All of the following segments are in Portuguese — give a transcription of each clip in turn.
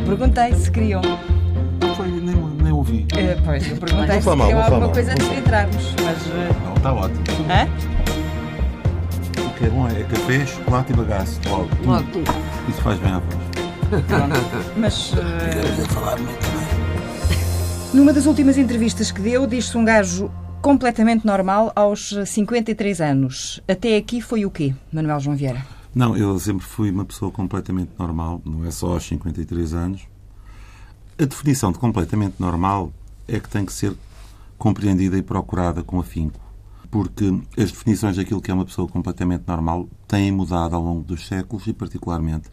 Eu perguntei se queriam. Foi, nem, nem ouvi. Eh, pois, eu perguntei se mal, queriam alguma mal. coisa antes de entrarmos. Mas. eh, Não, está ótimo. hã? O que é bom é café, chocolate e bagaço. Logo. Logo tu. Isso faz bem à voz. Mas. a falar muito bem. Numa das últimas entrevistas que deu, diz-se um gajo completamente normal aos 53 anos. Até aqui foi o quê, Manuel João Vieira? Não, eu sempre fui uma pessoa completamente normal, não é só aos 53 anos. A definição de completamente normal é que tem que ser compreendida e procurada com afinco. Porque as definições daquilo que é uma pessoa completamente normal têm mudado ao longo dos séculos e, particularmente,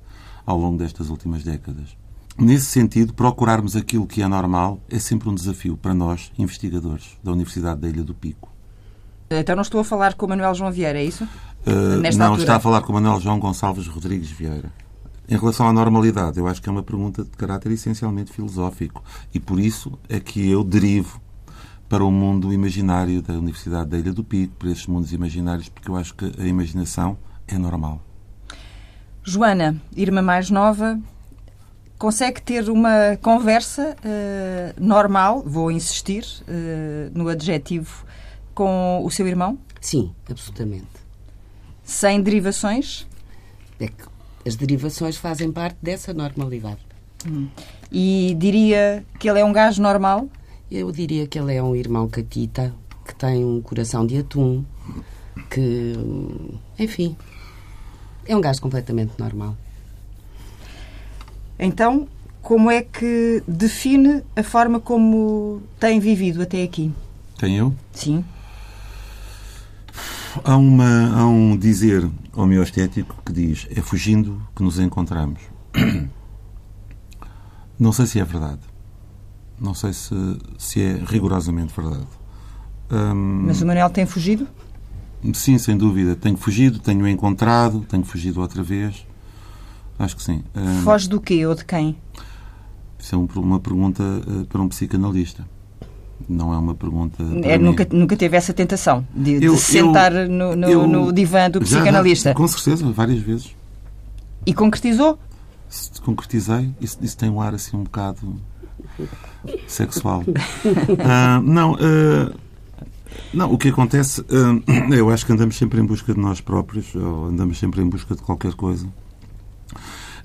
ao longo destas últimas décadas. Nesse sentido, procurarmos aquilo que é normal é sempre um desafio para nós, investigadores da Universidade da Ilha do Pico. Então não estou a falar com o Manuel João Vieira, é isso? Uh, Nesta não, altura. está a falar com o Manuel João Gonçalves Rodrigues Vieira. Em relação à normalidade, eu acho que é uma pergunta de caráter essencialmente filosófico. E por isso é que eu derivo para o mundo imaginário da Universidade da Ilha do Pico, para esses mundos imaginários, porque eu acho que a imaginação é normal. Joana, irmã mais nova, consegue ter uma conversa eh, normal, vou insistir eh, no adjetivo, com o seu irmão, Sim, absolutamente. Sem derivações É que as derivações fazem parte dessa normalidade. e diria que ele é um gajo normal. Eu diria que ele é um irmão catita, que tem um coração de atum, que, hum, enfim, é um gajo completamente normal. Então, como é que define a forma como tem vivido até aqui? Quem eu? Sim. Há, uma, há um dizer homeostético que diz é fugindo que nos encontramos. Não sei se é verdade. Não sei se, se é rigorosamente verdade. Hum, Mas o Manuel tem fugido? Sim, sem dúvida. Tenho fugido, tenho encontrado, tenho fugido outra vez. Acho que sim. Hum, Foge do quê ou de quem? Isso é um- uma pergunta eh, para um psicanalista. Não é uma pergunta. É, nunca, nunca teve essa tentação de, de Eu- se sentar eu- no, no- eu- no divã do Já, psicanalista. com certeza, várias vezes. E concretizou? Se concretizei, isso, isso tem um ar assim um bocado sexual. Ah, não, ah, não, o que acontece, ah, eu acho que andamos sempre em busca de nós próprios, ou andamos sempre em busca de qualquer coisa.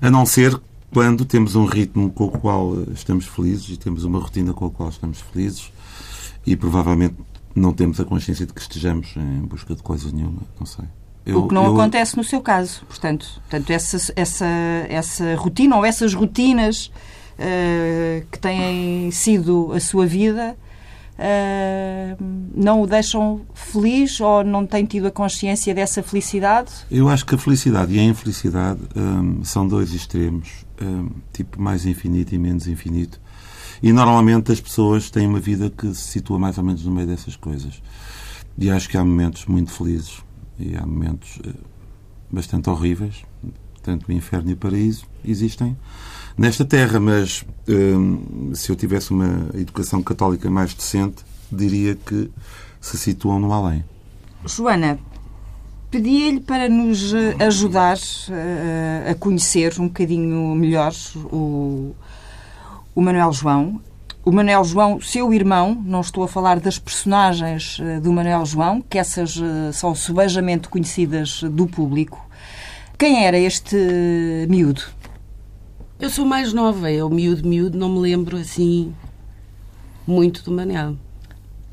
A não ser quando temos um ritmo com o qual estamos felizes e temos uma rotina com a qual estamos felizes e provavelmente não temos a consciência de que estejamos em busca de coisa nenhuma, não sei. Eu- o que não eu- acontece no seu caso. Portanto, portanto essa, essa, essa rotina ou essas rotinas eh, que têm sido a sua vida eh, não o deixam feliz ou não tem tido a consciência dessa felicidade? Eu acho que a felicidade e a infelicidade hum, são dois extremos, hum, tipo mais infinito e menos infinito. E normalmente as pessoas têm uma vida que se situa mais ou menos no meio dessas coisas. E acho que há momentos muito felizes e há momentos eh, bastante horríveis, tanto o inferno e o paraíso existem nesta terra, mas hum, se eu tivesse uma educação católica mais decente, diria que se situam no além. Joana, pedi-lhe para nos eh, ajudar eh, a conhecer um bocadinho melhor o, o Manuel João. O Manuel João, seu irmão, não estou a falar das personagens eh, do Manuel João, que essas eh, são subejamente conhecidas do público. Quem era este miúdo? Eu sou mais nova, eu miúdo, miúdo, não me lembro assim muito do Manel.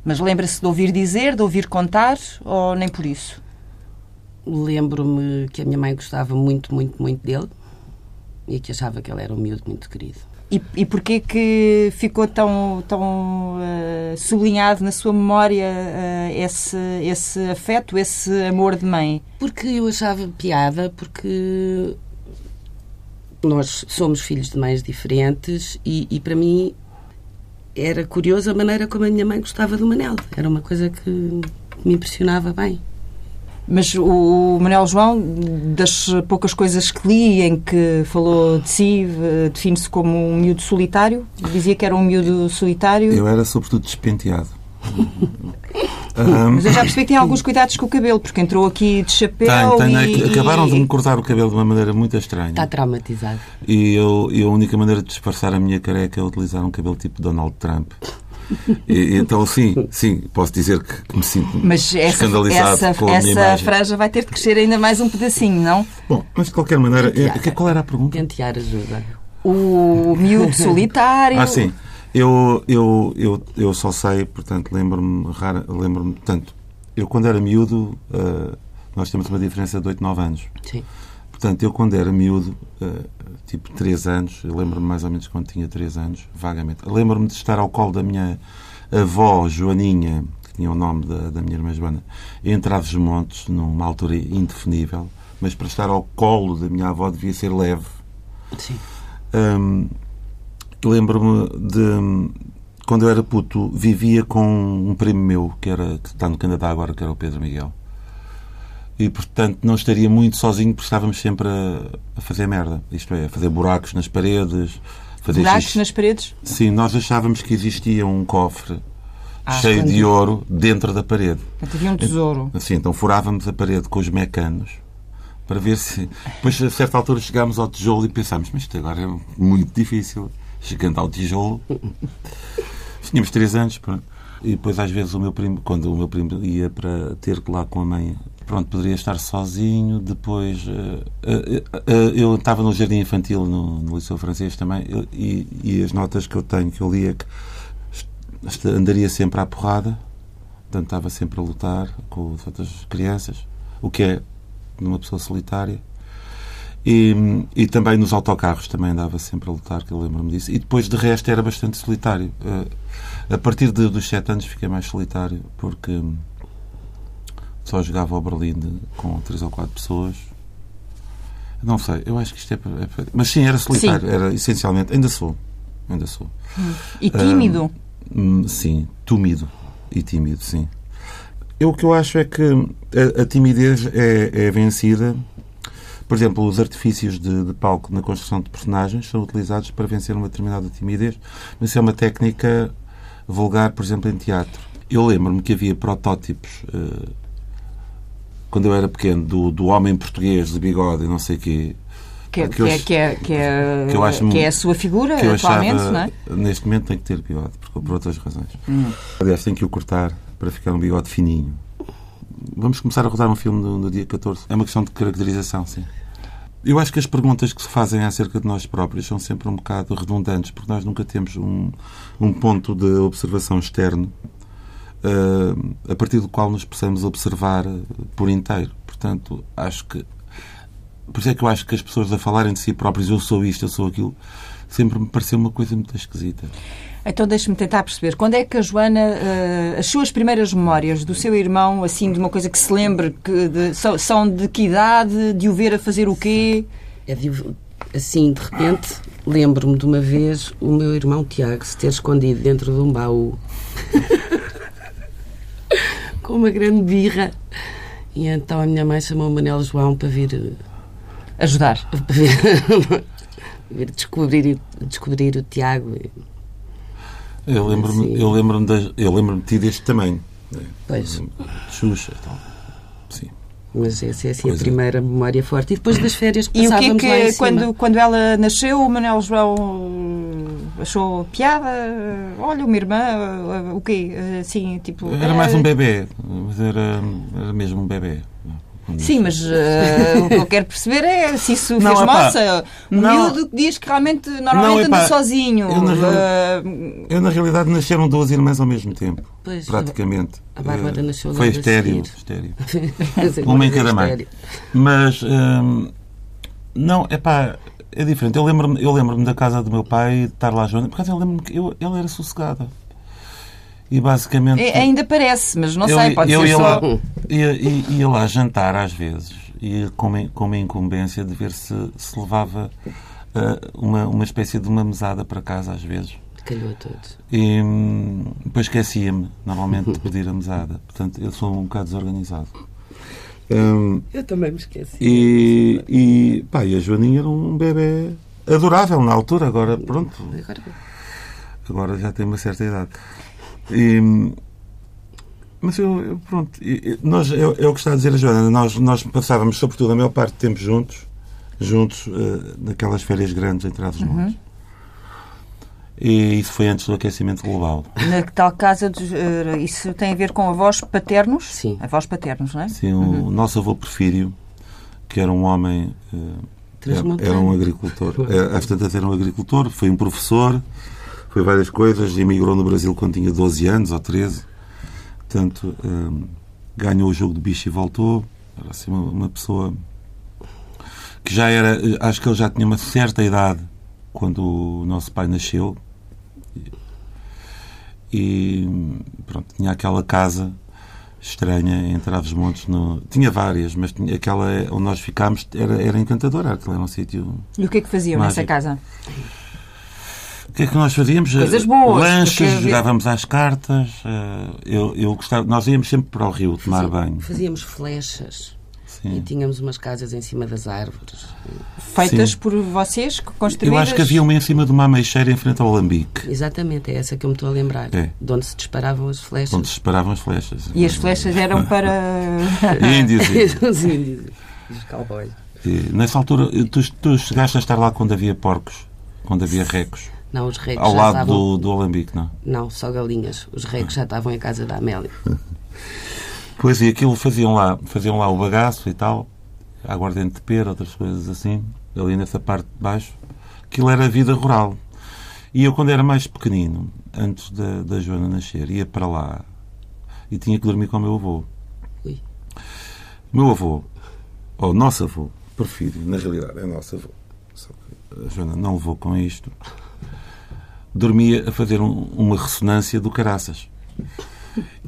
Mas lembra-se de ouvir dizer, de ouvir contar, ou nem por isso? Lembro-me que a minha mãe gostava muito, muito, muito dele e que achava que ele era um miúdo muito querido. E, e porquê que ficou tão, tão eh, sublinhado na sua memória eh, esse, esse afeto, esse amor de mãe? Porque eu achava piada, porque nós somos filhos de mães diferentes e, e para mim era curioso a maneira como a minha mãe gostava do Manel. Era uma coisa que me impressionava bem. Mas o Manuel João, das poucas coisas que li em que falou de si, eh, define-se como um miúdo solitário. Dizia que era um miúdo solitário. Eu era sobretudo despenteado. Ahm, Mas eu já percebi que tem alguns cuidados com o cabelo, porque entrou aqui de chapéu tenho, e... é que acabaram de e- me cortar o cabelo de uma maneira muito estranha. Está traumatizado. E, eu, e a única maneira de disfarçar a minha careca é utilizar um cabelo tipo Donald Trump. E, então, sim, sim, posso dizer que, que me sinto Mas essa, escandalizado essa, com a minha essa imagem. franja vai ter de crescer ainda mais um pedacinho, não? Bom, mas de qualquer maneira, Pentear. eh, que- qual era a pergunta? Pentear ajuda. O miúdo solitário. Ah, sim. Eu, eu, eu, eu só sei, portanto, lembro-me, rara- lembro-me, portanto, eu quando era miúdo, eh, nós temos uma diferença de 8, 9 anos. Sim. Portanto, eu quando era miúdo, eh, tipo 3 anos, eu lembro-me mais ou menos quando tinha 3 anos, vagamente. Lembro-me de estar ao colo da minha avó, Joaninha, que tinha o nome da, da minha irmã Joana, em Trás-os-Montes, numa altura indefinível, mas para estar ao colo da minha avó devia ser leve. Sim. Hum, Lembro-me de quando eu era puto, vivia com um primo meu que, era, que está no Canadá agora, que era o Pedro Miguel. E portanto não estaria muito sozinho porque estávamos sempre a, a fazer merda. Isto é, a fazer buracos nas paredes, fazer Buracos xixi. nas paredes. Sim, nós achávamos que existia um cofre Ah, cheio de ouro dentro da parede. Portanto, Havia um tesouro. Assim, então furávamos a parede com os mecanos para ver se. Depois, a certa altura, chegámos ao tijolo e pensámos, mas isto agora é muito difícil. Chegando ao tijolo. Tínhamos três anos, pronto. E depois, às vezes, o meu primo, quando o meu primo ia para ter que lá com a mãe, pronto, poderia estar sozinho. Depois, eh, eh, eh, eu estava no jardim infantil, no, no Liceu Francês também, e, e as notas que eu tenho, que eu lia, que est- andaria sempre à porrada. Portanto, estava sempre a lutar com as outras crianças, o que é numa pessoa solitária. E, e também nos autocarros também andava sempre a lutar, que eu lembro-me disso. E depois, de resto, era bastante solitário. A partir de- dos sete anos fiquei mais solitário, porque só jogava ao Berlim de- com três ou quatro pessoas. Não sei, eu acho que isto é... é mas sim, era solitário, era essencialmente... Ainda sou, ainda sou. E tímido. Hum, Sim, tímido e tímido, sim. Eu, o que eu acho é que a, a timidez é, é vencida. Por exemplo, os artifícios de, de palco na construção de personagens são utilizados para vencer uma determinada timidez, mas isso é uma técnica vulgar, por exemplo, em teatro. Eu lembro-me que havia protótipos, eh, quando eu era pequeno, do, do homem português de bigode e não sei o quê, Que, que é, que, é, que, é, que eu acho que é a sua figura que eu atualmente, achava, não é? neste momento tem que ter bigode, porque, por outras razões. Hum. Aliás, tem que o cortar para ficar um bigode fininho. Vamos começar a rodar um filme no, no dia 14. É uma questão de caracterização, sim. Eu acho que as perguntas que se fazem acerca de nós próprios são sempre um bocado redundantes, porque nós nunca temos um, um ponto de observação externo a partir do qual nos possamos observar eh, por inteiro. Portanto, acho que. Por isso é que eu acho que as pessoas a falarem de si próprias, eu sou isto, eu sou aquilo, sempre me pareceu uma coisa muito esquisita. Então deixe-me tentar perceber. Quando é que a Joana, eh, as suas primeiras memórias do seu irmão, assim, de uma coisa que se lembre, que de- são, são de que idade, de o ver a fazer o quê? É de- assim, de repente, lembro-me de uma vez o meu irmão Tiago se ter escondido dentro de um baú com uma grande birra. E então a minha mãe chamou o Manel João para vir, eh, Ajudar. para vir, vir descobrir, descobrir o Tiago. Eu lembro-me Sim. eu lembro das- eu lembro-me de ti deste tamanho. né? Pois. Xuxa. Então. Sim. Mas essa é assim, Pois a é. primeira memória forte. E depois das férias E o que é passávamos lá em que, cima. quando, quando ela nasceu, o Manuel João achou piada? Olha, uma irmã, o quê? Assim, tipo... Era mais um bebê, mas era, era mesmo um bebê. Sim, mas eh, o que eu quero perceber é se isso Não, fez moça. Um não. miúdo que diz que realmente normalmente anda sozinho. eu na eh, Eu, na realidade, nasceram duas irmãs ao mesmo tempo. Pois, praticamente. a Bárbara Eh, nasceu Foi estéreo. estéreo. Uma em cada mãe. Mas, não, é pá, é diferente. Eu lembro-me lembro da casa do meu pai, de estar lá junto. Por causa eu lembro-me que eu, ele era sossegado. E basicamente. é- ainda parece, mas não eu, sei, pode eu ser ia, só. lá, ia, ia- ia lá jantar às vezes e com uma, com uma incumbência de ver se, se levava ah, uma, uma espécie de uma mesada para casa às vezes. Calhou a todos. E hum, depois esquecia-me, normalmente, de pedir a mesada. Portanto, eu sou um bocado desorganizado. Hum, Eu também me esqueci. e, e, pá, e a Joaninha era um bebê adorável na altura, agora, pronto, Agora, agora já tem uma certa idade. E, Mas eu, eu pronto, eu, nós, é, é o que está a dizer a Joana, nós, nós passávamos, sobretudo, a maior parte do tempo juntos, juntos, uh, naquelas férias grandes em Trás-os-Montes. Uhum. E isso foi antes do aquecimento global. Na tal casa, de, uh, isso tem a ver com avós paternos? Sim. Avós paternos, não é? Sim, uhum. o nosso avô Porfírio, que era um homem... Uh, era, era, um agricultor. Às tantas era um agricultor, foi um professor, foi várias coisas, emigrou no Brasil quando tinha 12 anos ou 13 Portanto, um, ganhou o jogo de bicho e voltou. Era assim uma, uma, pessoa que já era. Acho que ele já tinha uma certa idade quando o nosso pai nasceu. E pronto, tinha aquela casa estranha em Trás-os-Montes. No... Tinha várias, mas tinha aquela onde nós ficámos era, era encantadora. Aquilo era um sítio. E o que é que faziam mágico. nessa casa? O que é que nós fazíamos? Coisas boas. Lanches, jogávamos às cartas. Eh, eu, eu gostava, nós íamos sempre para o rio tomar Fazia, banho. Fazíamos flechas. Sim. E tínhamos umas casas em cima das árvores. Feitas Sim. por vocês, construídas? Eu acho que havia uma em cima de uma ameixeira em frente ao alambique. Exatamente, é essa que eu me estou a lembrar. É. De onde se disparavam as flechas. Onde se disparavam as flechas. E as flechas eram para... índios. Os índios. Os cowboys. E, nessa altura, tu, tu chegaste a estar lá quando havia porcos? Quando havia recos? Não, os recos Ao lado estavam... do, do Alambique, não? Não, só galinhas. Os recos já estavam em casa da Amélia. pois, e aquilo faziam lá, faziam lá o bagaço e tal, a aguardente de pera, outras coisas assim, ali nessa parte de baixo. Aquilo era a vida rural. E eu, quando era mais pequenino, antes da, da Joana nascer, ia para lá e tinha que dormir com o meu avô. Ui. Meu avô, ou nosso avô, prefiro, na realidade é nosso avô. Só que a Joana não levou com isto dormia a fazer um, uma ressonância do caraças.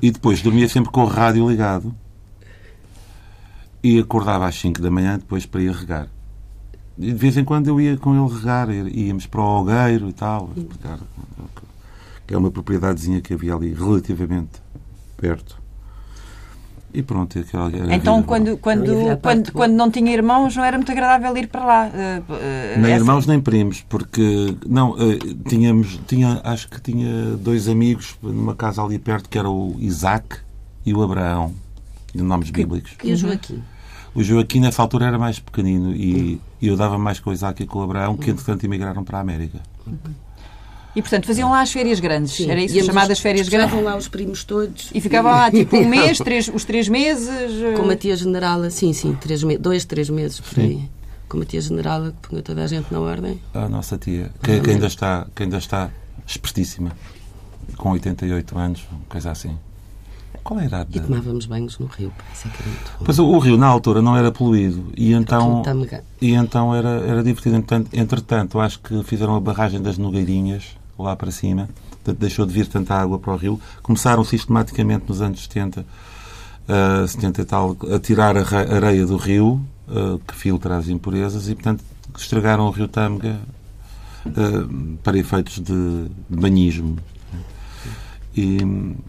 E depois dormia sempre com o rádio ligado e acordava às 5 da manhã depois para ir regar. E de vez em quando eu ia com ele regar, íamos para o Algueiro e tal, que é uma propriedadezinha que havia ali relativamente perto. E pronto, Então, quando, quando, quando, quando não tinha irmãos, não era muito agradável ir para lá? Uh, nem essa... irmãos nem primos, porque não, uh, tínhamos, tinha, acho que tinha dois amigos numa casa ali perto que era o Isaac e o Abraão, de nomes que, bíblicos. E o Joaquim? O Joaquim nessa altura era mais pequenino e, e eu dava mais com o Isaac e com o Abraão, que entretanto emigraram para a América. E, portanto, faziam lá as férias grandes. Sim. Era isso, Íamos chamadas férias grandes. Estavam lá os primos todos. E ficavam lá, tipo, um mês, três, os três meses. Eh, Com a tia generala, sim, sim, três me dois, três meses por sim. aí. Com a tia generala que punha toda a gente na ordem. A nossa tia, que, que, ainda, está, que ainda está espertíssima, com 88 anos, coisa assim. Qual é a idade? E tomávamos banhos no rio, parece que era muito bom. Pois o, o, rio, na altura, não era poluído e então, e então era, era divertido. Entretanto, entretanto, acho que fizeram a barragem das Nogueirinhas lá para cima, portanto deixou de vir tanta água para o rio. Começaram sistematicamente nos anos 70, uh, 70 e tal, a tirar a areia do rio, uh, que filtra as impurezas, e portanto estragaram o rio Tâmega uh, para efeitos de, de banhismo. E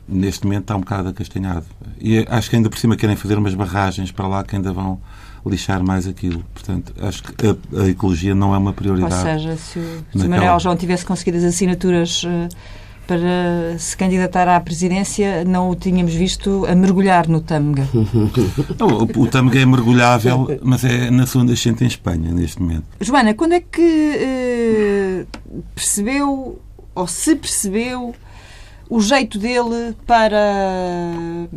neste momento está um bocado acastanhado. E acho que ainda por cima querem fazer umas barragens para lá que ainda vão lixar mais aquilo. Portanto, acho que a, a ecologia não é uma prioridade. Ou seja, se o, se Manuel João tivesse conseguido as assinaturas uh, para se candidatar à presidência, não o tínhamos visto a mergulhar no Tâmega. o, o Tâmega é mergulhável, mas é na sua nascente em Espanha, neste momento. Joana, quando é que uh, percebeu, ou se percebeu, o jeito dele para...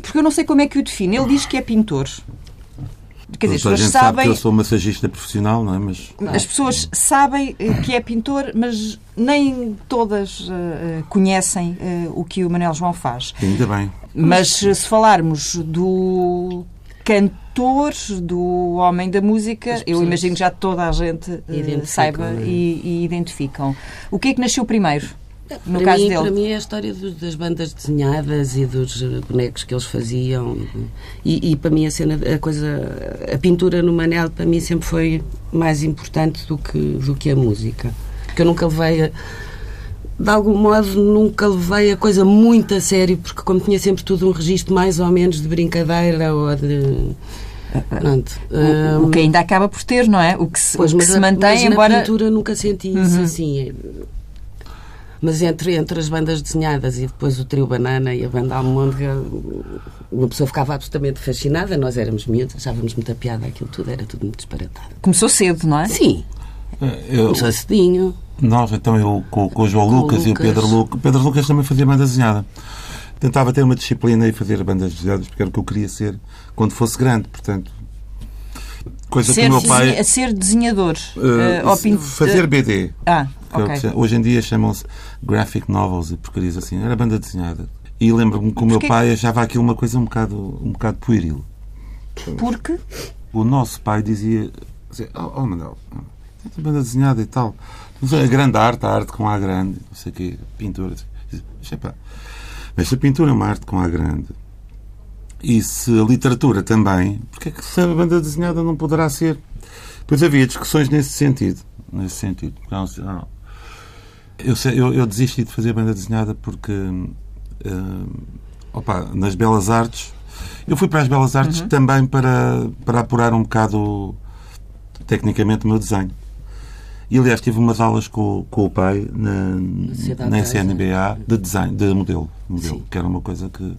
Porque eu não sei como é que o define. Ele diz que é pintor. Quer dizer, as pessoas sabem. Sabe que eu sou massagista profissional, não é? Mas... As pessoas sabem eh, que é pintor, mas nem todas uh, conhecem uh, o que o Manuel João faz. Ainda bem. Mas se falarmos do cantor, do homem da música, eu imagino que já toda a gente uh, saiba é? e, e identificam. O que é que nasceu primeiro? No para caso mim, dele. Para mim é a história das bandas desenhadas e dos bonecos que eles faziam. E, e, para mim a cena, a coisa, a pintura no Manel para mim sempre foi mais importante do que, do que a música. Porque eu nunca levei a, de algum modo nunca levei a coisa muito a sério, porque como tinha sempre tudo um registro mais ou menos de brincadeira ou de. O, o, que ainda acaba por ter, não é? O que se, pois, o que se mantém, mas embora. Na pintura nunca senti isso uhum. assim. Mas entre, entre as bandas desenhadas e depois o trio Banana e a banda Almôndega, uma pessoa ficava absolutamente fascinada. Nós éramos miúdos, achávamos muita piada aquilo tudo, era tudo muito disparatado. Começou cedo, não é? Sim, Eh, Eu, começou cedinho. nós, então, eu com, com o João Com o Lucas, e o Lucas. Pedro Lucas. O Pedro Lucas também fazia banda desenhada. Tentava ter uma disciplina e fazer bandas desenhadas porque era o que eu queria ser quando fosse grande, portanto. Coisa Ser, que o meu pai. desenha- ser desenhador. ou pin- fazer BD. Ah, é o que ok. se- Hoje em dia chamam-se graphic novels e porcarias assim. Era banda desenhada. E lembro-me que o meu pai achava aquilo uma coisa um bocado, um bocado pueril. Porque O nosso pai dizia: dizia, Oh, oh Manuel, tem banda desenhada e tal. A grande arte, a arte com A grande, não sei o quê, pintura. Diz, "Mas, se a pintura é uma arte com A grande e se a literatura também, porque é que se a banda desenhada não poderá ser? Pois havia discussões nesse sentido. Nesse sentido. Não, não. Eu, eu, eu desisti de fazer banda desenhada porque hum, opa, nas belas artes eu fui para as belas artes também para, para apurar um bocado tecnicamente o meu desenho. E aliás tive umas aulas com, com o pai na, na de SNBA de design, de modelo, modelo Sim. que era uma coisa que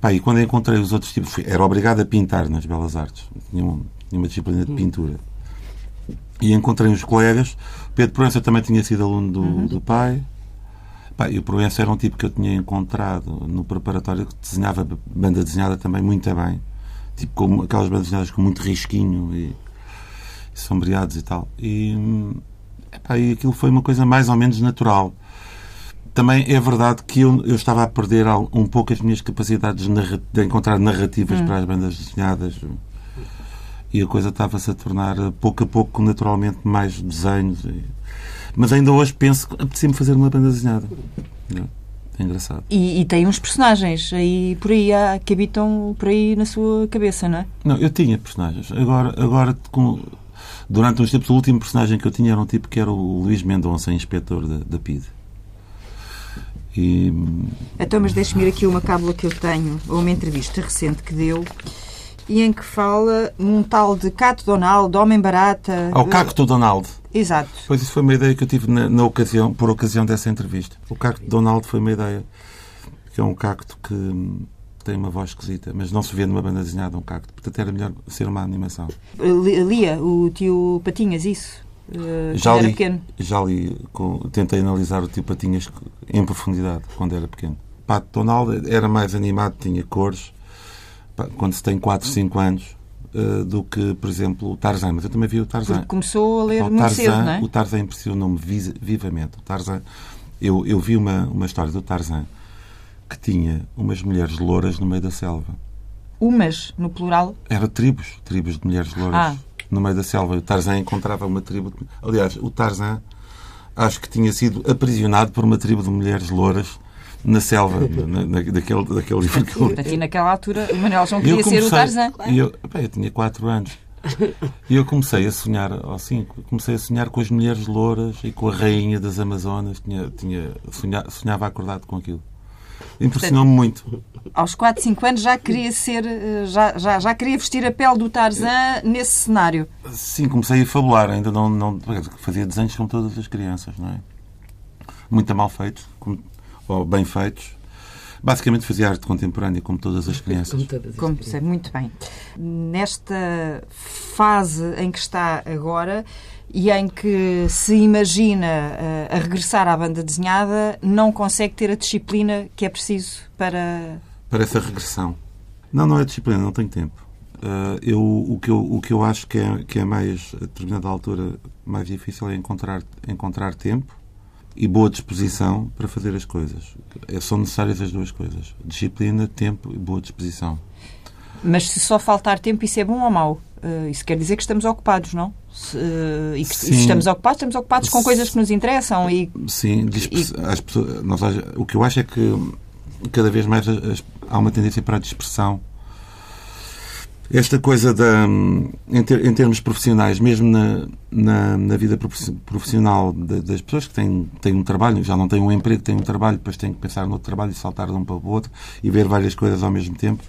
Pá, e quando encontrei os outros tipos, fui- era obrigado a pintar nas belas artes. Tinha, um- tinha uma disciplina de pintura. E encontrei uns colegas. Pedro Proença também tinha sido aluno do, do pai. Pá, e o Proença era um tipo que eu tinha encontrado no preparatório que desenhava banda desenhada também muito bem. Tipo, com aquelas bandas desenhadas com muito risquinho e, e sombreados e tal. E, epá, e aquilo foi uma coisa mais ou menos natural. Também é verdade que eu, eu estava a perder um pouco as minhas capacidades de, encontrar narrativas para as bandas desenhadas e a coisa estava-se a tornar eh, pouco a pouco naturalmente mais desenhos. e- Mas ainda hoje penso que apetecia-me fazer uma banda desenhada. É engraçado. E, e tem uns personagens aí por aí há- que habitam por aí na sua cabeça, não é? Não, eu tinha personagens. Agora, agora com- durante uns tempos, o último personagem que eu tinha era um tipo que era o Luís Mendonça, inspetor da, da PID. E Então, mas deixe-me ir aqui uma cábula que eu tenho, a uma entrevista recente que deu, e em que fala num tal de Cato Donald, Homem Barata. ao Cacto Donald. Exato. Pois isso foi uma ideia que eu tive na, na ocasião, por ocasião dessa entrevista. O cacto Donald foi uma ideia. Que é um cacto que hum, tem uma voz esquisita, mas não se vê numa banda desenhada um cacto. Portanto, era melhor ser uma animação. Li- Lia, o tio Patinhas, isso. eh, Já li, pequeno. já li, com- tentei analisar o tipo Patinhas em profundidade quando era pequeno. Pato Donald era mais animado, tinha cores, quando se tem 4, 5 anos, eh, do que, por exemplo, o Tarzan. Mas eu também vi o Tarzan. Porque começou a ler Então, Tarzan, cedo, não é? O Tarzan impressionou-me vivamente. O Tarzan, eu, eu vi uma, uma história do Tarzan que tinha umas mulheres louras no meio da selva. Umas, no plural. Era tribos, tribos de mulheres louras Ah. no meio da selva. O Tarzan encontrava uma tribo. de- Aliás, o Tarzan acho que tinha sido aprisionado por uma tribo de mulheres louras na selva, na, na- daquele, daquele livro que eu e naquela altura o Manuel João queria ser o Tarzan. Eu, pá, eu tinha 4 anos. E eu comecei a sonhar, 5, comecei a sonhar com as mulheres louras e com a rainha das Amazonas. Tinha, tinha, sonha- sonhava acordado com aquilo. Impressionou-me muito. Aos 4, 5 anos já queria ser, já, já, já queria vestir a pele do Tarzan nesse cenário. Sim, comecei a fabular. Ainda não, não fazia desenhos como todas as crianças, não é? Muito mal feitos, como- ou bem feitos. Basicamente fazia arte contemporânea, como todas as crianças. Como todas as Como crianças. sei, muito bem. Nesta fase em que está agora e em que se imagina eh, a regressar à banda desenhada, não consegue ter a disciplina que é preciso para. para essa regressão. Não, não é disciplina, não tenho tempo. Ah, eu, o, que eu, o que eu acho que é, que é mais, a determinada altura, mais difícil é encontrar, encontrar tempo e boa disposição para fazer as coisas. É, são necessárias as duas coisas. Disciplina, tempo e boa disposição. Mas se só faltar tempo, isso é bom ou mau? Eh, isso quer dizer que estamos ocupados, não? Se, eh, e que Sim. se estamos ocupados, estamos ocupados com coisas que nos interessam e Sim, dispersa- as pessoas, nós, o que eu acho é que cada vez mais as- há uma tendência para a dispersão. Esta coisa da, em, ter- em termos profissionais, mesmo na, na, na vida profissional da- das pessoas que têm, têm um trabalho, já não têm um emprego, têm um trabalho, depois têm que pensar no outro trabalho e saltar de um para o outro e ver várias coisas ao mesmo tempo.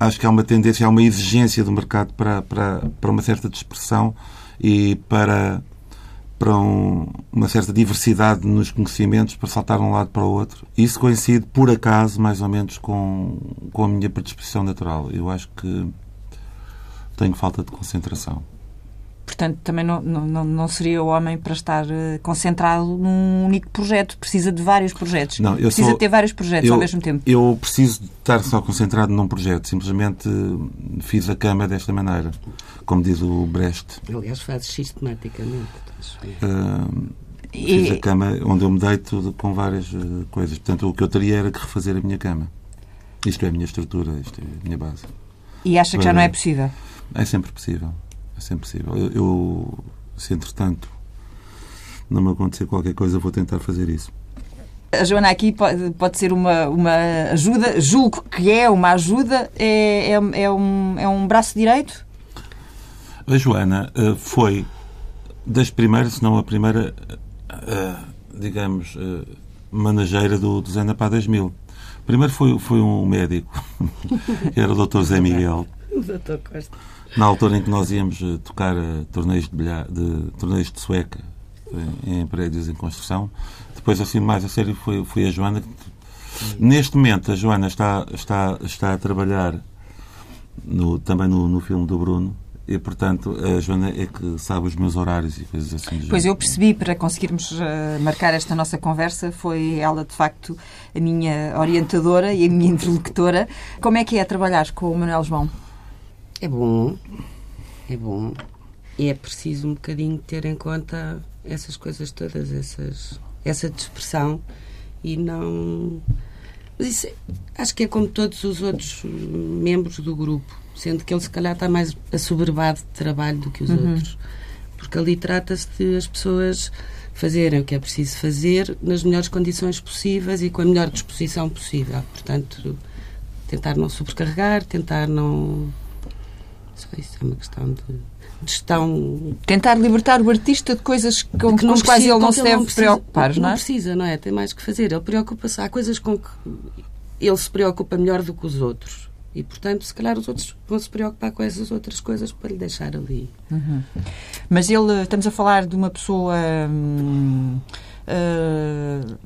Acho que há uma tendência, há uma exigência do mercado para, para, para uma certa dispersão e para para um, uma certa diversidade nos conhecimentos para saltar de um lado para o outro. Isso coincide, por acaso, mais ou menos com, com a minha predisposição natural. Eu acho que tenho falta de concentração. Portanto, também não, não, não seria o homem para estar uh, concentrado num único projeto. Precisa de vários projetos. Não, eu Precisa sou, ter vários projetos eu, ao mesmo tempo. Eu preciso de estar só concentrado num projeto. Simplesmente fiz a cama desta maneira, como diz o Brecht. Aliás, fazes sistematicamente. Uh, fiz a cama onde eu me deito com várias coisas. Portanto, o que eu teria era que refazer a minha cama. Isto é a minha estrutura, isto é a minha base. E acha que já não é possível? É sempre possível. É sempre possível. Eu, eu, se entretanto não me acontecer qualquer coisa, vou tentar fazer isso. A Joana aqui pode, pode ser uma, uma ajuda, julgo que é uma ajuda, é, é, é, um, é um braço direito? A Joana uh, foi das primeiras, se não a primeira, uh, digamos, uh, manageira do, do Zé Napá 2000. Primeiro foi, foi um médico, que era o Dr. Zé Miguel. O Dr. Costa na altura em que nós íamos eh, tocar uh, torneios de, bilhar, de, torneios de sueca em, em, prédios em construção. Depois, assim, mais a sério, foi, foi a Joana. Neste momento, a Joana está, está, está a trabalhar no, também no, no filme do Bruno. E, portanto, a Joana é que sabe os meus horários e coisas assim. Pois eu percebi, para conseguirmos uh, marcar esta nossa conversa, foi ela, de facto, a minha orientadora e a minha interlocutora. Como é que é trabalhar com o Manuel João? É bom, é bom. E é preciso um bocadinho ter em conta essas coisas todas, essas, essa dispersão e não. Mas isso, acho que é como todos os outros membros do grupo, sendo que ele se calhar está mais assoberbado de trabalho do que os uhum. outros. Porque ali trata-se de as pessoas fazerem o que é preciso fazer nas melhores condições possíveis e com a melhor disposição possível. Portanto, tentar não sobrecarregar, tentar não só isso é uma questão de gestão. Tentar libertar o artista de coisas com, que com as quais ele não se deve precisa, preocupar, não, não é? Não precisa, não é? Tem mais que fazer. Ele preocupa-se. Há coisas com que ele se preocupa melhor do que os outros. E, portanto, se calhar os outros vão se preocupar com essas outras coisas para lhe deixar ali. Uhum. Mas ele, estamos a falar de uma pessoa. Hum, uh,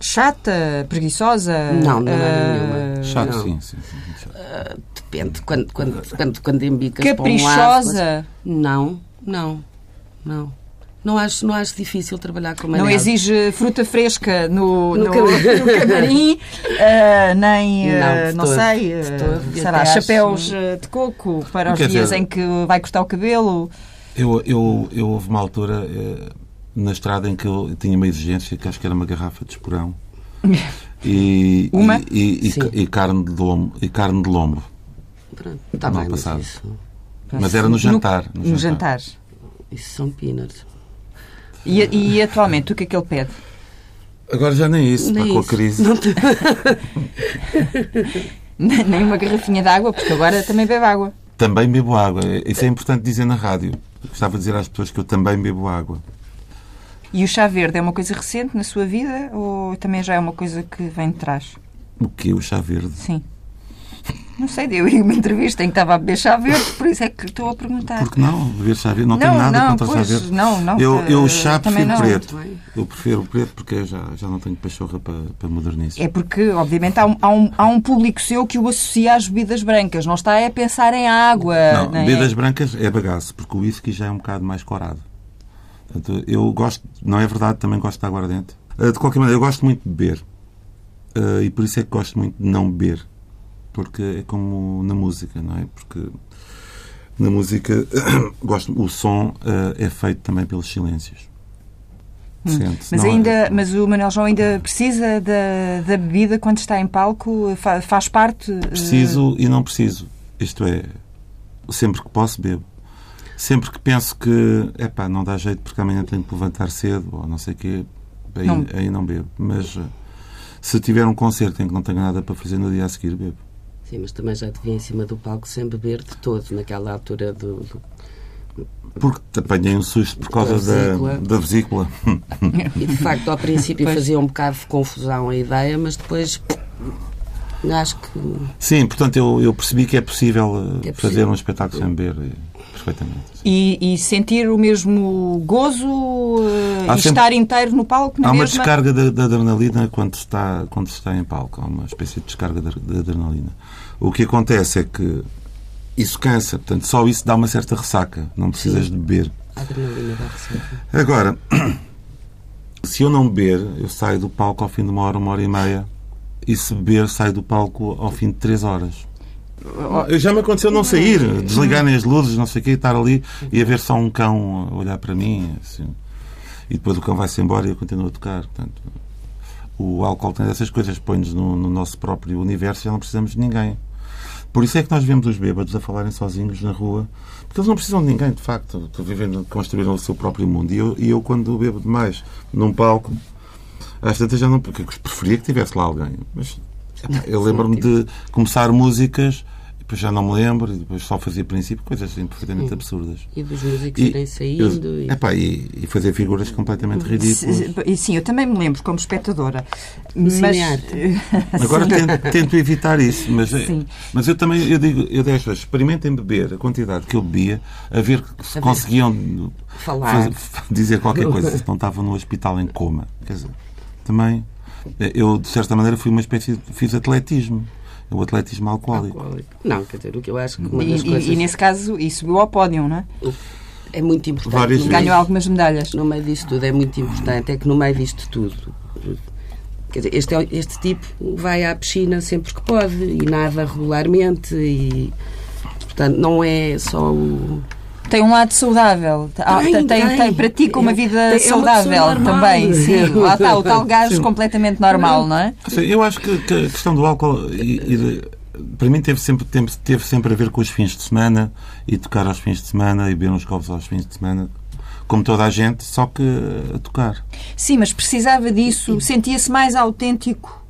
chata, preguiçosa? Não, não é nenhuma. Chato, sim, sim. sim. Uh, depende, quando, quando, quando, quando embicas Caprichosa? Um não, não, não. Não acho, não acho difícil trabalhar com Não exige fruta fresca no, no, no, no camarim, uh, nem, uh, não, não sei, uh, será, chapéus acho... de coco para os dias dizer, em que vai cortar o cabelo. Eu, eu, eu houve uma altura na estrada em que eu tinha uma exigência que acho que era uma garrafa de esporão e, uma? e, e, e, carne de lombo. E carne de lombo. Pronto, está bem, passado. Mas, mas, era no jantar. No, no jantar. jantar. Isso são peanuts. E, e atualmente, o que é que ele pede? Agora já nem isso, nem com a crise. Te... nem uma garrafinha de água, porque agora também bebe água. Também bebo água. Isso é importante dizer na rádio. Gostava de dizer às pessoas que eu também bebo água. E o chá verde é uma coisa recente na sua vida ou também já é uma coisa que vem de trás? O que o chá verde? Sim. Não sei, eu vi uma entrevista em que estava a beber chá verde, por isso é que estou a perguntar. Porque não? Beber chá verde? Não, não tenho nada não, contra o chá verde. Não, não. Eu, eu chá prefiro não. preto. Eu prefiro o preto porque já, já não tenho pachorra para, para modernice. É porque, obviamente, há um, há, um, há um público seu que o associa às bebidas brancas. Não está a pensar em água. Não, bebidas é... brancas é bagaço, porque o whisky já é um bocado mais corado. Portanto, eu gosto, não é verdade, também gosto de aguardente. Uh, de qualquer maneira, eu gosto muito de beber. Uh, e por isso é que gosto muito de não beber. Porque é como na música, não é? Porque na música gosto, o som uh, é feito também pelos silêncios. Hum. Mas, ainda, é... mas o Manuel João ainda precisa da, da bebida quando está em palco? Faz parte? Preciso e não preciso. Isto é, sempre que posso, bebo sempre que penso que epá, não dá jeito porque amanhã tenho que levantar cedo ou não sei o quê, aí não. aí não bebo. Mas eh, se tiver um concerto em que não tenho nada para fazer no dia a seguir, bebo. Sim, mas também já te vi em cima do palco sem beber de todo, naquela altura do. do... Porque apanhei um susto por causa da vesícula. Da, da vesícula. E de facto, ao princípio fazia um bocado de confusão a ideia, mas depois acho que. Sim, portanto, eu, eu percebi que é possível, eh, é possível. fazer um espetáculo sem beber. Perfeitamente. sim. E, e sentir o mesmo gozo eh, Há e sempre- estar inteiro no palco Há uma mesma... descarga de, de adrenalina quando se, está, quando se está em palco. Há uma espécie de descarga de, de adrenalina. O que acontece é que isso cansa. Portanto, só isso dá uma certa ressaca. Não precisas de beber. A adrenalina da receita. Agora, se eu não beber, eu saio do palco ao fim de uma hora, uma hora e meia. E se beber, saio do palco ao fim de três horas. Já me aconteceu não sair, desligarem as luzes, não sei o quê, e estar ali e haver só um cão a olhar para mim. assim. E depois o cão vai-se embora e eu continuo a tocar. Portanto, o álcool tem dessas coisas, põe-nos no, no nosso próprio universo e já não precisamos de ninguém. Por isso é que nós vemos os bêbados a falarem sozinhos na rua, porque eles não precisam de ninguém, de facto. Vivendo, construíram o seu próprio mundo. E eu, e eu quando bebo demais num palco, às tantas já não. Porque eu preferia que tivesse lá alguém. Mas eu lembro-me de começar músicas, depois já não me lembro, e depois só fazia princípio coisas assim, perfeitamente absurdas. E dos músicos irem saindo. eu- e... epá, e, e fazer figuras completamente ridículas. E Sim, eu também me lembro como espectadora. Mas. Agora tento, tento evitar isso, mas, é- Sim. mas eu também eu digo, eu deixo, experimentem beber a quantidade que eu bebia, a ver se A ver. conseguiam Falar. faz- dizer qualquer coisa, se não estavam no hospital em coma. Quer dizer, também eu de certa maneira fui uma espécie de, fiz atletismo. O atletismo alcoólico. Alcoólico. Não, quer dizer, o que eu acho que uma E, das e- coisas e nesse caso, e subiu ao pódio, não é? é muito importante. Várias vezes. Ganhou algumas medalhas. No meio disto tudo é muito importante, é que no meio disto tudo. Quer dizer, este, é- este tipo vai à piscina sempre que pode e nada regularmente e portanto não é só o. Tem um lado saudável. Tem, tem, tem, tem. pratica uma vida é uma saudável normal. também. Sim, lá está, o tal gajo completamente normal, não é? Assim, Eu acho que, que a questão do álcool e, e de- para mim teve sempre, teve, teve sempre a ver com os fins de semana e tocar aos fins de semana e beber uns copos aos fins de semana, como toda a gente, só que a tocar. Sim, mas precisava disso. Sentia-se mais autêntico.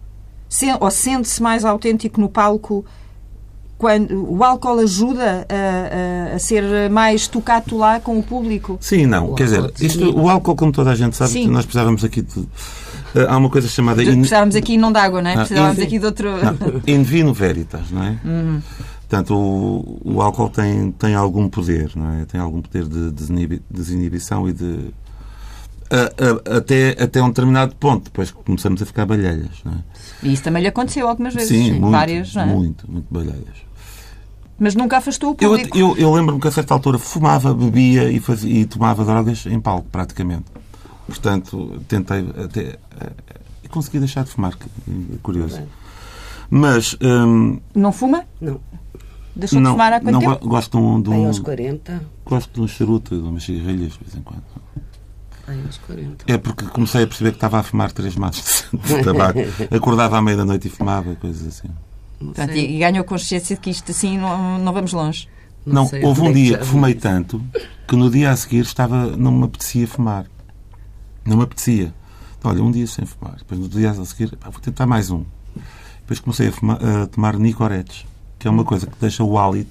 Ou sente-se mais autêntico no palco quando o álcool ajuda a, a- a ser mais tocado lá com o público. Sim, não. O Quer dizer, isto, o álcool, como toda a gente sabe, Sim. nós precisávamos aqui de. eh, Há uma coisa chamada. in- Precisávamos aqui não de água, não é? Ah, Precisávamos aqui de outro. Não, in vino veritas, não é? Portanto, o, o álcool tem, tem algum poder, não é? Tem algum poder de desinibi- desinibição e de. a- a- até, até um determinado ponto, depois começamos a ficar balhelhas, não é? E isso também lhe aconteceu algumas vezes. Sim, muito, várias, não é? muito, muito balhelhas. Mas nunca afastou o Eu, público. eu, eu lembro-me que a certa altura fumava, bebia e, fazia, e tomava drogas em palco, praticamente. Portanto, tentei até. eh, E consegui deixar de fumar, que é curioso. Mas hum, Não fuma? Não, Deixou de não, fumar há quanto não tempo? go- gosto de um, de um- aos 40. gosto de um charuto e de umas cigarrilhas de vez em quando. Bem aos 40. É porque comecei a perceber que estava a fumar três maços de tabaco. Acordava à meia da noite e fumava, coisas assim. Não Portanto, e, e ganhou consciência de que isto assim não, não vamos longe. Não, sei houve um é dia que fumei tanto que no dia a seguir estava, não me apetecia fumar. Não me apetecia. Então, olha, um dia sem fumar. Depois no dia a seguir, pá, vou tentar mais um. Depois comecei a, fumar- a tomar Nicoretes, que é uma coisa que deixa o hálito.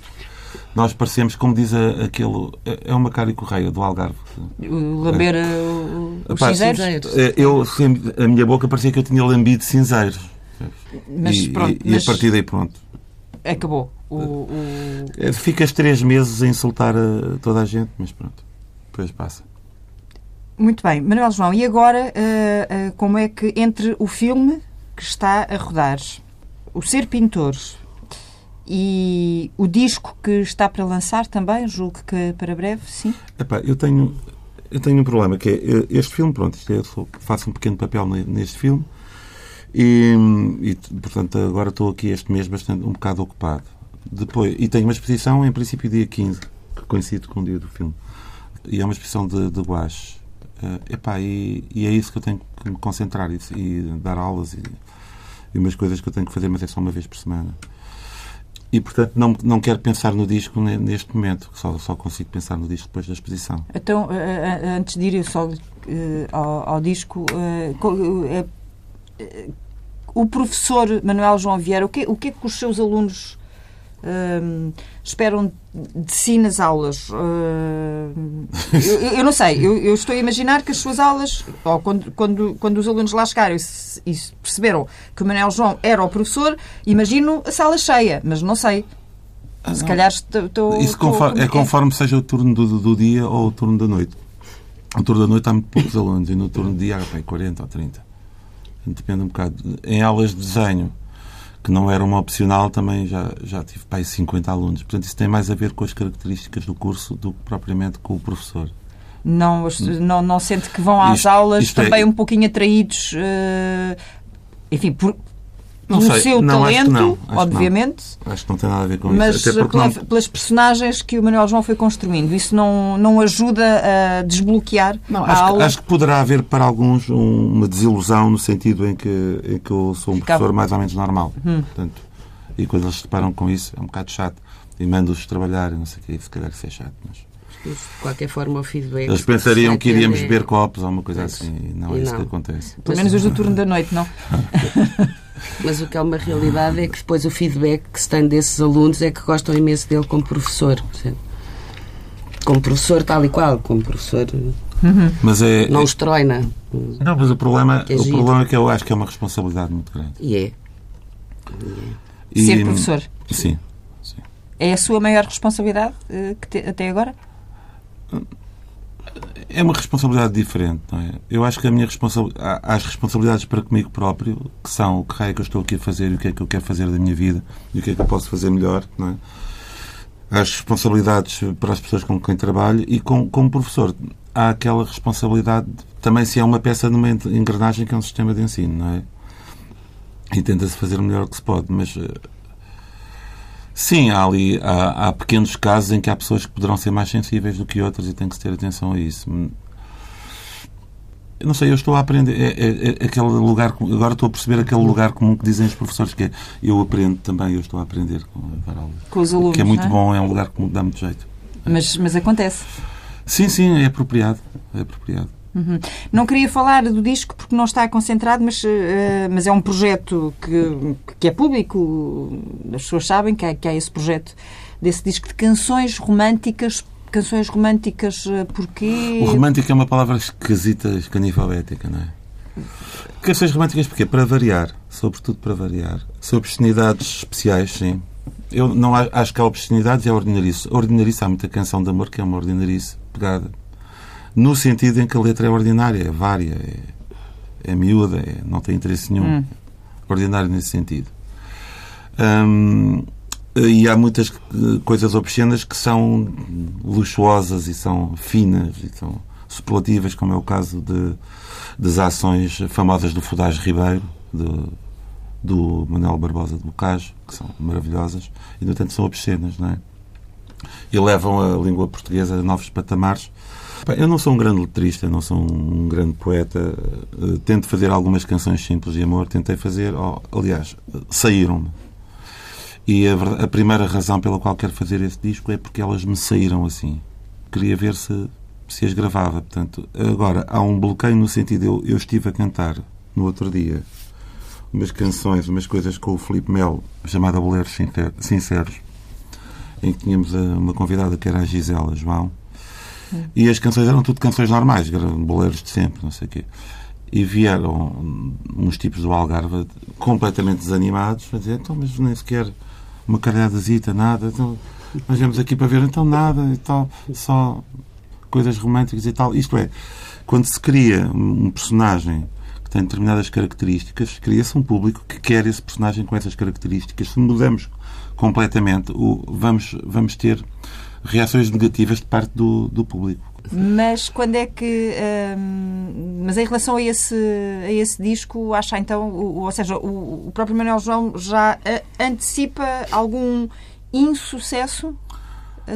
Nós parecemos, como diz a- aquele. É é uma cara e correia do Algarve. O lamber uh, os cinzeiros. cinzeiros. É, Eu, a minha boca parecia que eu tinha lambido cinzeiros. Mas e, pronto, e- mas a partir daí, pronto. acabou. O, o- É, Ficas três meses a insultar a toda a gente, mas pronto. Depois passa. Muito bem. Manuel João, e agora uh, uh, como é que entre o filme que está a rodar, o Ser Pintor e o disco que está para lançar também, julgo que para breve, sim? Epá, eu tenho, eu tenho um problema, que é eh, este filme, pronto, isto é, faço um pequeno papel ne- neste filme e, e, portanto, agora estou aqui este mês bastante, um bocado ocupado. Depois, e tenho uma exposição, em princípio, dia 15, que coincide com o dia do filme. E é uma exposição de, de guache. Eh, epá, e, e é isso que eu tenho que me concentrar e, e dar aulas e, e umas coisas que eu tenho que fazer, mas é só uma vez por semana. E, portanto, não, não quero pensar no disco ne- neste momento. Só, só consigo pensar no disco depois da exposição. Então, uh, uh, antes de ir eu só uh, ao, ao disco, uh, co- uh, uh, uh, o professor Manuel João Vieira, o que, o que é que os seus alunos um, esperam de si nas aulas? Uh, eu, eu não sei, eu, eu estou a imaginar que as suas aulas, ou quando, quando, quando os alunos lá chegaram e, e perceberam que o Manuel João era o professor, imagino a sala cheia, mas não sei. Se calhar estou. Isso conforme, é conforme seja o turno do, do dia ou o turno da noite. No turno da noite há muito poucos alunos e no turno do dia há 40 ou 30. Depende um bocado. Em aulas de desenho, que não era uma opcional, também já, já tive pai 50 alunos. Portanto, isso tem mais a ver com as características do curso do que propriamente com o professor. Não, não, não sente que vão às isto, aulas isto também é... um pouquinho atraídos, uh, enfim, por, não pelo sei. seu não, talento, acho acho obviamente. Que acho que não tem nada a ver com mas isso. Mas pela, não... pelas personagens que o Manuel João foi construindo. Isso não, não ajuda a desbloquear não, a acho aula? Que, acho que poderá haver para alguns um, uma desilusão no sentido em que, em que eu sou um Ficava. professor mais ou menos normal. Hum. Portanto, e quando eles se deparam com isso é um bocado chato. E mando-os trabalhar não sei o que, se calhar isso é chato. Mas... De qualquer forma, o feedback. Eles pensariam que iríamos beber copos ou uma coisa assim. E não é isso que acontece. Pelo menos os do turno da noite, não? Mas o que é uma realidade é que depois o feedback que se tem desses alunos é que gostam imenso dele como professor. Como professor tal e qual, como professor. Uhum. Mas é, não os troina. Não, mas o problema, é o problema é que eu acho que é uma responsabilidade muito grande. E é. E, Ser professor. Sim, sim. É a sua maior responsabilidade uh, te, até agora? É uma responsabilidade diferente, não é? Eu acho que a minha responsabilidade. Há as responsabilidades para comigo próprio, que são o que é que eu estou aqui a fazer e o que é que eu quero fazer da minha vida e o que é que eu posso fazer melhor, não é? As responsabilidades para as pessoas com quem trabalho e com, como professor. Há aquela responsabilidade também se é uma peça numa engrenagem que é um sistema de ensino, não é? E tenta-se fazer o melhor que se pode, mas eh, Sim, há ali há, há, pequenos casos em que há pessoas que poderão ser mais sensíveis do que outras e tem que se ter atenção a isso. Eu não sei, eu estou a aprender. É, é, é, aquele lugar. Agora estou a perceber aquele lugar comum que dizem os professores que é. Eu aprendo também, eu estou a aprender com, com os alunos. Que é muito é? bom, é um lugar que dá muito jeito. Mas, mas acontece. Sim, sim, é apropriado. É apropriado. Uhum. Não queria falar do disco porque não está concentrado, mas, uh, mas é um projeto que, que é público, as pessoas sabem que há, que há esse projeto desse disco de canções românticas. Canções românticas, uh, porquê? O romântico é uma palavra esquisita, escanifalbética, não é? Canções românticas porquê? Para variar, sobretudo para variar. São obscenidades especiais, sim. Eu não acho que há obscenidades e há ordinarice. Ordinarice, há muita canção de amor que é uma ordinarice pegada no sentido em que a letra é ordinária, é vária, é, é miúda, é, não tem interesse nenhum. Hum. Ordinário nesse sentido. Hum, e há muitas coisas obscenas que são luxuosas e são finas e são superlativas, como é o caso de, das ações famosas do Fudage Ribeiro, de, do Manuel Barbosa de Bocage, que são maravilhosas e, no entanto, são obscenas, não é? E levam a língua portuguesa a novos patamares eu não sou um grande letrista, não sou um grande poeta. Eh, tento fazer algumas canções simples de amor. Tentei fazer, oh, aliás, saíram-me. E a, a, primeira razão pela qual quero fazer esse disco é porque elas me saíram assim. Queria ver se, se as gravava. Portanto, agora, há um bloqueio no sentido... Eu, eu estive a cantar no outro dia umas canções, umas coisas com o Filipe Melo, chamada Boleiros Sinceros, em que tínhamos uma convidada que era a Gisela João, e as canções eram tudo canções normais, boleiros de sempre, não sei o quê. E vieram uns tipos do Algarve completamente desanimados a dizer, então, mas nem sequer uma calhadazita, nada. Então, nós viemos aqui para ver, então nada e tal, só coisas românticas e tal. Isto é, quando se cria um personagem que tem determinadas características, cria-se um público que quer esse personagem com essas características. Se mudamos completamente, o, vamos, vamos ter reações negativas de parte do, do público. Mas quando é que. Hum, mas em relação a esse, a esse disco, acha então. O, ou seja, o, o próprio Manuel João já antecipa algum insucesso,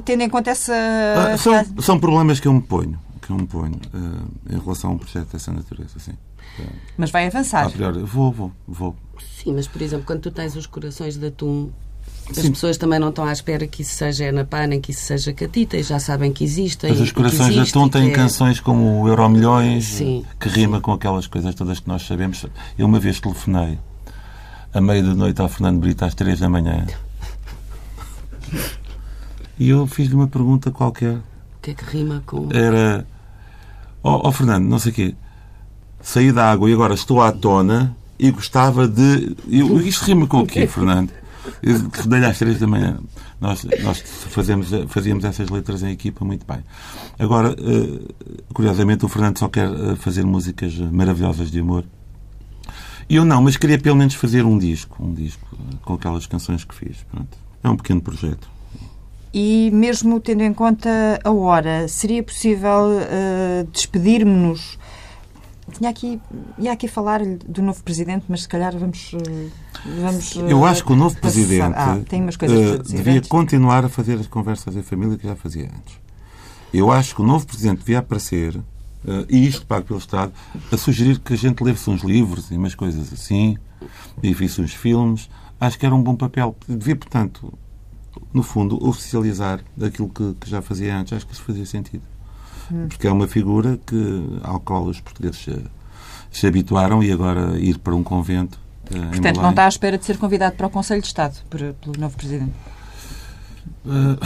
tendo em conta essa. Ah, são, são problemas que eu me ponho, que eu me ponho uh, em relação a um projeto dessa natureza, sim. Mas vai avançar. Ah, priori, vou, vou, vou. Sim, mas por exemplo, quando tu tens os corações de atum as Sim. pessoas também não estão à espera que isso seja na nem que isso seja Catita e já sabem que existem. Mas os corações de Atum têm é... canções como o Euro Milhões, Sim. que rima Sim. com aquelas coisas todas que nós sabemos. Eu uma vez telefonei à meia da noite ao Fernando Brito às três da manhã e eu fiz-lhe uma pergunta qualquer. O que é que rima com. Era. Ó oh, oh, Fernando, não sei o quê. Saí da água e agora estou à tona e gostava de. Eu, isto rima com o quê, Fernando? Dei-lhe às três da manhã. Nós, nós fazemos, fazíamos essas letras em equipa muito bem. Agora, eh, curiosamente, o Fernando só quer eh, fazer músicas maravilhosas de amor. E eu não, mas queria pelo menos fazer um disco. Um disco eh, com aquelas canções que fiz. Pronto. É um pequeno projeto. E mesmo tendo em conta a hora, seria possível uh, despedirmos-nos tinha aqui, ia aqui falar do novo presidente, mas se calhar vamos. Eh, vamos Eu acho que o novo presidente ah, tem umas coisas uh, devia antes. continuar a fazer as conversas em família que já fazia antes. Eu acho que o novo presidente devia aparecer, uh, e isto pago pelo Estado, a sugerir que a gente lesse uns livros e umas coisas assim, e visse uns filmes. Acho que era um bom papel. Devia, portanto, no fundo, oficializar aquilo que, que já fazia antes. Acho que isso fazia sentido porque é uma figura que, ao qual os portugueses se, se habituaram e agora ir para um convento. Eh, Portanto, não está à espera de ser convidado para o Conselho de Estado por, pelo novo Presidente? Uh,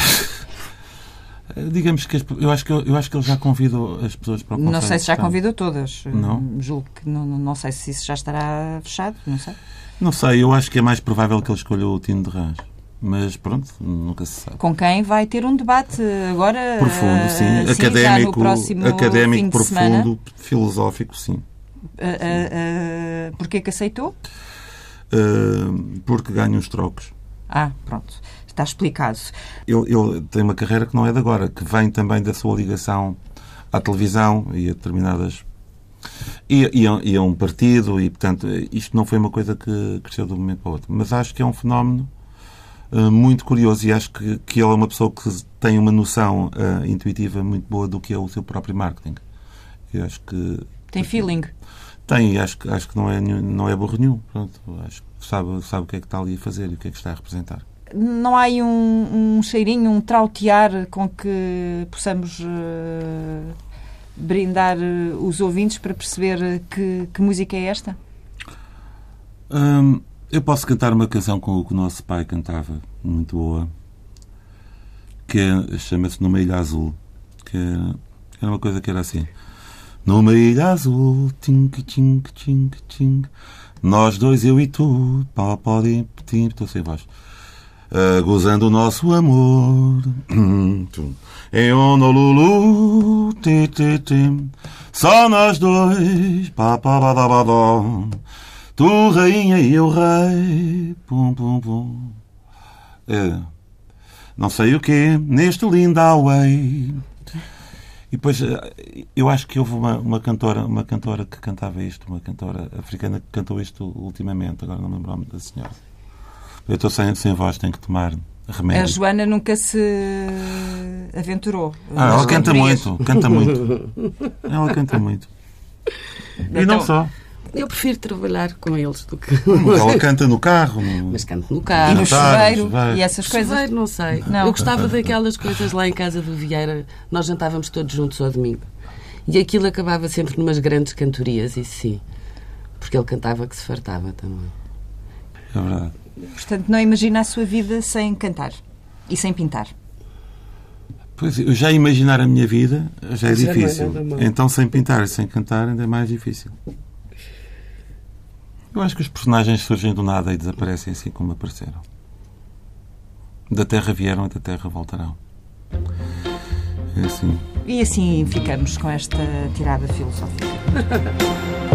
digamos que eu acho que eu acho que ele já convidou as pessoas para o Conselho. Não sei se já convidou todas. Não. Julgo que não, não sei se isso já estará fechado, não sei. Não sei, eu acho que é mais provável que ele escolha o Tino de Rãs. Mas pronto, nunca se sabe. Com quem vai ter um debate agora? Profundo, sim. sim académico, académico profundo, filosófico, sim. Uh, uh, uh, Porquê que aceitou? Uh, porque ganha uns trocos. Ah, pronto. Está explicado. Ele, ele, tem uma carreira que não é de agora, que vem também da sua ligação à televisão e a determinadas. E, e, e a um partido, e portanto, isto não foi uma coisa que cresceu de um momento para o outro. Mas acho que é um fenómeno eh, muito curioso e acho que, que ele é uma pessoa que tem uma noção uh, intuitiva muito boa do que é o seu próprio marketing. Eu acho que... Tem feeling? Tem, acho acho que não, é, não é burro nenhum. Pronto, acho que sabe, sabe o que é que está ali a fazer e o que é que está a representar. Não há aí um, um cheirinho, um trautear com que possamos uh, brindar os ouvintes para perceber que, que música é esta? Um, eu posso cantar uma canção com o que o nosso pai cantava, muito boa, que é, chama-se Numa Ilha Azul, que era uma coisa que era assim. Numa ilha azul, tink, tink, tink, tink, nós dois, eu e tu, pá, pode, estou sem voz, uh, gozando o nosso amor. Em Honolulu, ti, ti, ti, só nós dois, pá, pá, pá, pá, pá, pá. Tu, rainha, e eu, rei. Pum, pum, pum. É, não sei o quê, neste lindo away. E depois, eh, eu acho que houve uma, uma, cantora, uma cantora que cantava isto, uma cantora africana que cantou isto ultimamente, agora não me lembro o nome da senhora. Eu estou sem, sem voz, tenho que tomar remédio. A Joana nunca se aventurou. Ah, ela canta muito, canta muito. Ela canta muito. E então, não só. Eu prefiro trabalhar com eles do que. Ela canta no carro. No... Mas canto no carro. E no chuveiro. E essas coisas. Chuveiro, não sei. Não. Eu gostava daquelas coisas lá em casa do Vieira. Nós jantávamos todos juntos ao domingo. E aquilo acabava sempre numas grandes cantorias, isso sim. Porque ele cantava que se fartava também. É verdade. Portanto, não imagina a sua vida sem cantar e sem pintar. Pois, eu já imaginar a minha vida já é difícil. Então, sem pintar e sem cantar ainda é mais difícil. Eu acho que os personagens surgem do nada e desaparecem assim como apareceram. Da Terra vieram e da Terra voltarão. É assim. E assim ficamos com esta tirada filosófica.